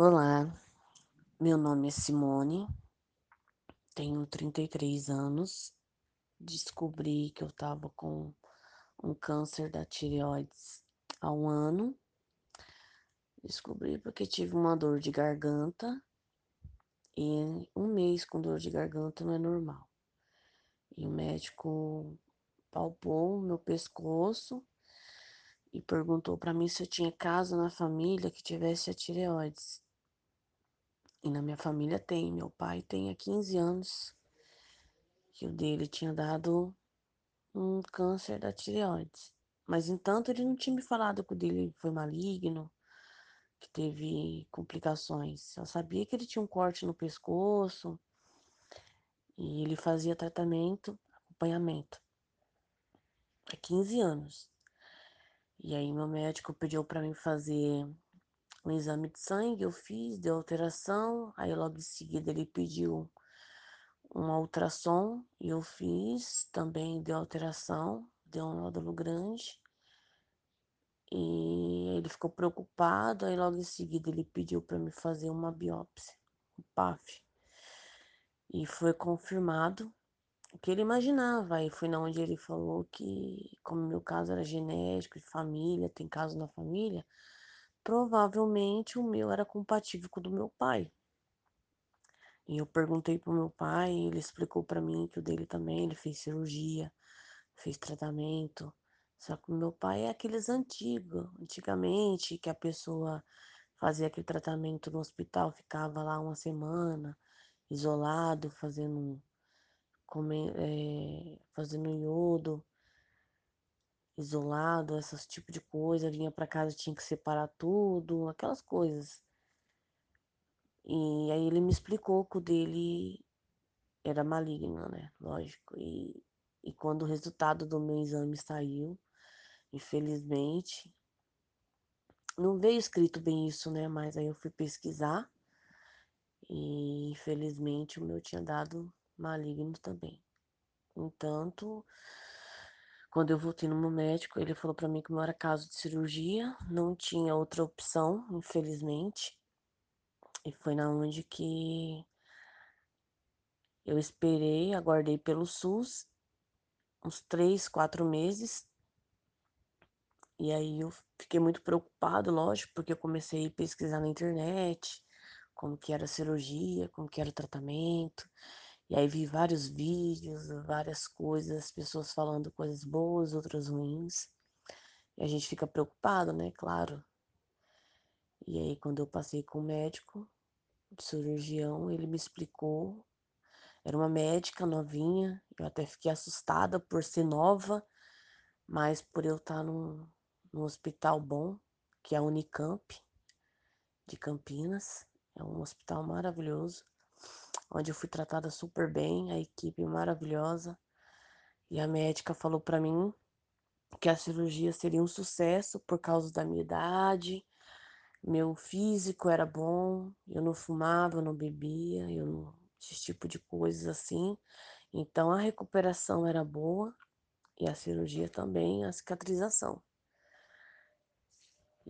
Olá, meu nome é Simone, tenho 33 anos. Descobri que eu estava com um câncer da tireoides há um ano. Descobri porque tive uma dor de garganta e um mês com dor de garganta não é normal. E o médico palpou meu pescoço e perguntou para mim se eu tinha caso na família que tivesse a tireoides. E na minha família tem, meu pai tem há 15 anos que o dele tinha dado um câncer da tireoides. Mas entanto ele não tinha me falado que o dele foi maligno, que teve complicações. Eu sabia que ele tinha um corte no pescoço e ele fazia tratamento, acompanhamento. Há 15 anos. E aí meu médico pediu para mim fazer um exame de sangue, eu fiz, deu alteração, aí logo em seguida ele pediu um ultrassom e eu fiz, também deu alteração, deu um nódulo grande. E ele ficou preocupado, aí logo em seguida ele pediu para me fazer uma biópsia, um PAF. E foi confirmado o que ele imaginava. Aí foi na onde ele falou que, como meu caso era genético, de família, tem caso na família, provavelmente o meu era compatível com o do meu pai. E eu perguntei pro meu pai, ele explicou para mim que o dele também, ele fez cirurgia, fez tratamento. Só que o meu pai é aqueles antigos, antigamente, que a pessoa fazia aquele tratamento no hospital, ficava lá uma semana, isolado, fazendo, é, fazendo iodo, isolado, esses tipo de coisa, vinha para casa, tinha que separar tudo, aquelas coisas. E aí ele me explicou que o dele era maligno, né? Lógico. E, e quando o resultado do meu exame saiu, infelizmente, não veio escrito bem isso, né? Mas aí eu fui pesquisar e infelizmente o meu tinha dado maligno também. Entanto, quando eu voltei no médico, ele falou para mim que não era caso de cirurgia, não tinha outra opção, infelizmente. E foi na onde que eu esperei, aguardei pelo SUS uns três, quatro meses. E aí eu fiquei muito preocupado, lógico, porque eu comecei a pesquisar na internet como que era a cirurgia, como que era o tratamento. E aí vi vários vídeos, várias coisas, pessoas falando coisas boas, outras ruins. E a gente fica preocupado, né? Claro. E aí quando eu passei com o médico, de cirurgião, ele me explicou. Era uma médica novinha, eu até fiquei assustada por ser nova, mas por eu estar num, num hospital bom, que é a Unicamp de Campinas. É um hospital maravilhoso, onde eu fui tratada super bem, a equipe maravilhosa. E a médica falou para mim que a cirurgia seria um sucesso por causa da minha idade, meu físico era bom, eu não fumava, eu não bebia, eu não esse tipo de coisas assim. Então a recuperação era boa e a cirurgia também, a cicatrização.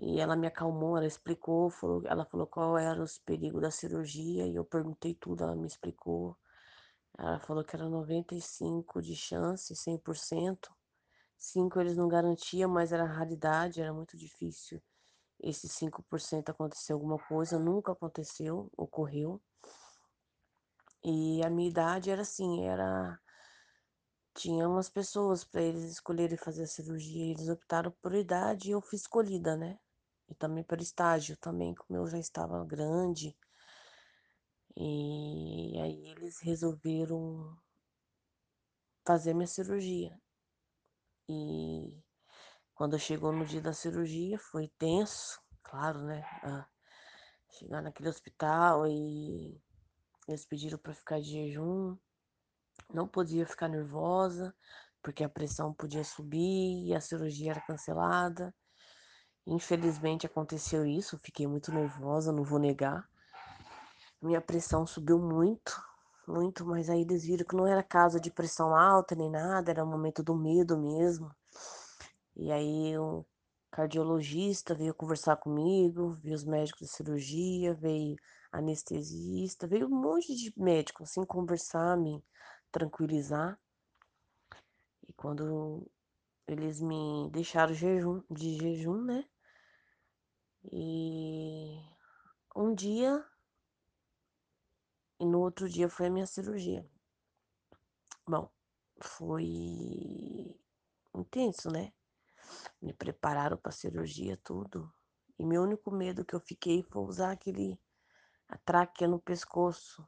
E ela me acalmou, ela explicou, falou, ela falou qual eram os perigos da cirurgia e eu perguntei tudo, ela me explicou. Ela falou que era 95 de chance, 100%. 5 eles não garantiam, mas era raridade, era muito difícil. Esses 5% acontecer alguma coisa, nunca aconteceu, ocorreu. E a minha idade era assim, era tinha umas pessoas para eles escolherem fazer a cirurgia, eles optaram por idade e eu fui escolhida, né? E também por estágio, também como eu já estava grande. E aí eles resolveram fazer minha cirurgia. E quando chegou no dia da cirurgia, foi tenso, claro, né? Chegar naquele hospital e eles pediram para ficar de jejum. Não podia ficar nervosa, porque a pressão podia subir e a cirurgia era cancelada. Infelizmente aconteceu isso, fiquei muito nervosa, não vou negar. Minha pressão subiu muito, muito, mas aí eles viram que não era caso de pressão alta nem nada, era o momento do medo mesmo. E aí eu cardiologista veio conversar comigo, veio os médicos de cirurgia, veio anestesista, veio um monte de médico assim conversar, me tranquilizar. E quando eles me deixaram jejum, de jejum, né? E um dia e no outro dia foi a minha cirurgia. Bom, foi intenso, né? Me prepararam para cirurgia, tudo. E meu único medo que eu fiquei foi usar aquele a tráquea no pescoço.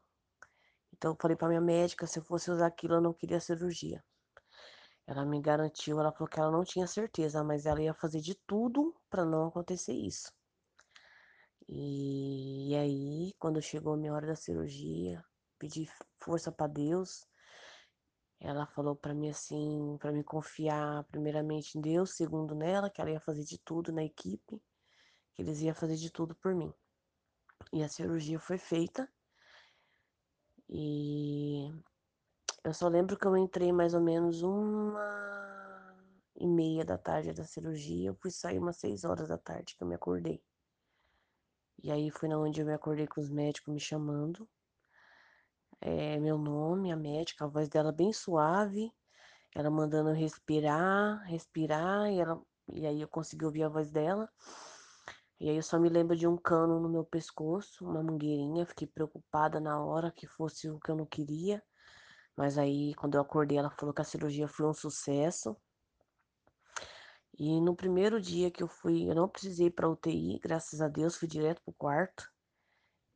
Então eu falei para minha médica, se eu fosse usar aquilo, eu não queria cirurgia. Ela me garantiu, ela falou que ela não tinha certeza, mas ela ia fazer de tudo para não acontecer isso. E, aí, quando chegou a minha hora da cirurgia, pedi força para Deus. Ela falou para mim assim, para me confiar primeiramente em Deus, segundo nela, que ela ia fazer de tudo na equipe, que eles iam fazer de tudo por mim. E a cirurgia foi feita. E eu só lembro que eu entrei mais ou menos uma e meia da tarde da cirurgia. Eu fui sair umas seis horas da tarde que eu me acordei. E aí foi na onde eu me acordei com os médicos me chamando é, meu nome, a médica, a voz dela bem suave, ela mandando respirar, respirar, e, ela, e aí eu consegui ouvir a voz dela. E aí eu só me lembro de um cano no meu pescoço, uma mangueirinha, fiquei preocupada na hora que fosse o que eu não queria. Mas aí, quando eu acordei, ela falou que a cirurgia foi um sucesso. E no primeiro dia que eu fui, eu não precisei para UTI, graças a Deus, fui direto pro quarto.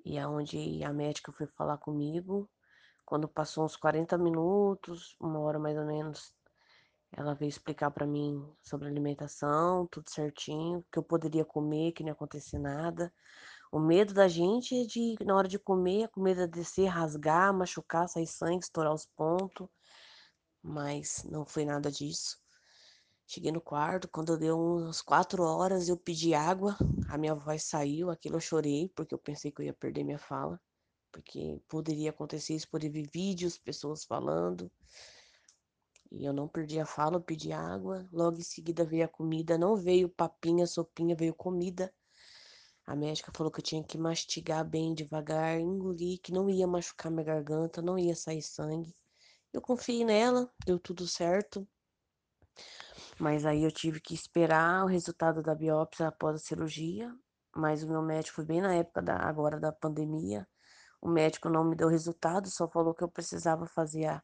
E aonde a médica foi falar comigo, quando passou uns 40 minutos, uma hora mais ou menos, ela veio explicar para mim sobre alimentação, tudo certinho, que eu poderia comer, que não ia acontecer nada. O medo da gente é de, na hora de comer, a comida descer, rasgar, machucar, sair sangue, estourar os pontos. Mas não foi nada disso. Cheguei no quarto, quando deu umas quatro horas, eu pedi água, a minha voz saiu, aquilo eu chorei, porque eu pensei que eu ia perder minha fala porque poderia acontecer isso, poderia ver vídeos, pessoas falando. E eu não perdi a fala, eu pedi água. Logo em seguida veio a comida, não veio papinha, sopinha, veio comida. A médica falou que eu tinha que mastigar bem devagar, engolir, que não ia machucar minha garganta, não ia sair sangue. Eu confiei nela, deu tudo certo. Mas aí eu tive que esperar o resultado da biópsia após a cirurgia. Mas o meu médico foi bem na época da, agora da pandemia. O médico não me deu resultado, só falou que eu precisava fazer a,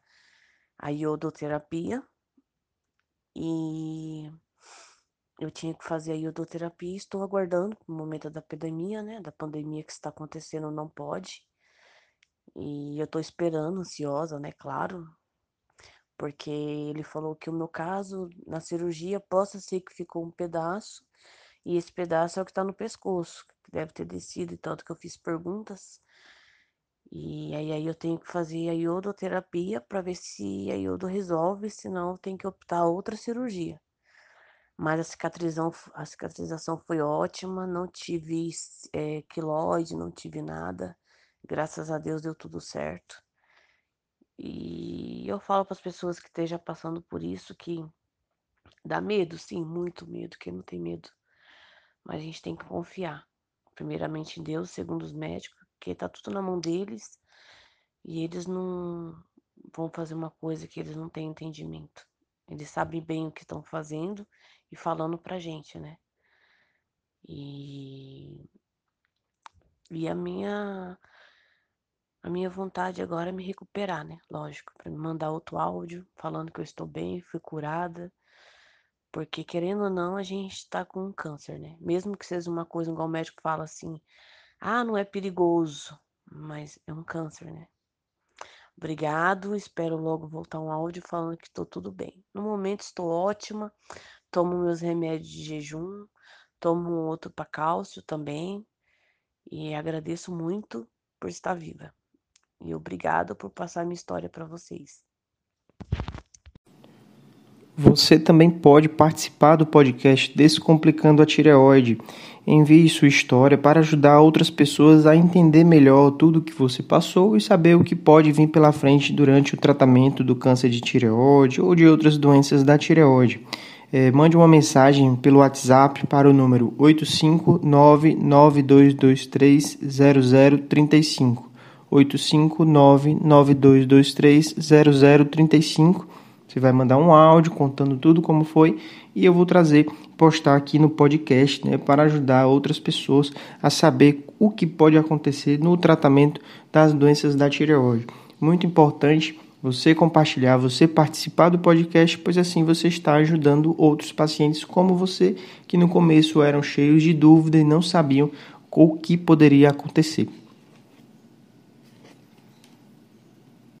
a iodoterapia. E eu tinha que fazer a iodoterapia. Estou aguardando o momento da pandemia, né? Da pandemia que está acontecendo, não pode. E eu estou esperando, ansiosa, né? Claro. Porque ele falou que o meu caso, na cirurgia, possa ser que ficou um pedaço. E esse pedaço é o que está no pescoço, que deve ter descido, e tanto que eu fiz perguntas. E aí, aí eu tenho que fazer a iodoterapia para ver se a iodo resolve, senão eu tenho que optar outra cirurgia. Mas a cicatrização, a cicatrização foi ótima, não tive é, não tive nada. Graças a Deus deu tudo certo. E eu falo para as pessoas que estejam passando por isso que dá medo, sim, muito medo, quem não tem medo. Mas a gente tem que confiar, primeiramente em Deus, segundo os médicos, porque tá tudo na mão deles e eles não vão fazer uma coisa que eles não têm entendimento. Eles sabem bem o que estão fazendo e falando pra gente, né? E e a minha a minha vontade agora é me recuperar, né? Lógico, para me mandar outro áudio falando que eu estou bem, fui curada. Porque querendo ou não, a gente tá com um câncer, né? Mesmo que seja uma coisa igual o médico fala assim, ah, não é perigoso, mas é um câncer, né? Obrigado, espero logo voltar um áudio falando que estou tudo bem. No momento estou ótima, tomo meus remédios de jejum, tomo outro para cálcio também e agradeço muito por estar viva. E obrigado por passar minha história para vocês. Você também pode participar do podcast Descomplicando a Tireoide. Envie sua história para ajudar outras pessoas a entender melhor tudo o que você passou e saber o que pode vir pela frente durante o tratamento do câncer de tireoide ou de outras doenças da tireoide. é, mande uma mensagem pelo WhatsApp para o número 85992230035. 85992230035. Você vai mandar um áudio contando tudo como foi e eu vou trazer, postar aqui no podcast, né, para ajudar outras pessoas a saber o que pode acontecer no tratamento das doenças da tireoide. Muito importante você compartilhar, você participar do podcast, pois assim você está ajudando outros pacientes como você, que no começo eram cheios de dúvida e não sabiam o que poderia acontecer.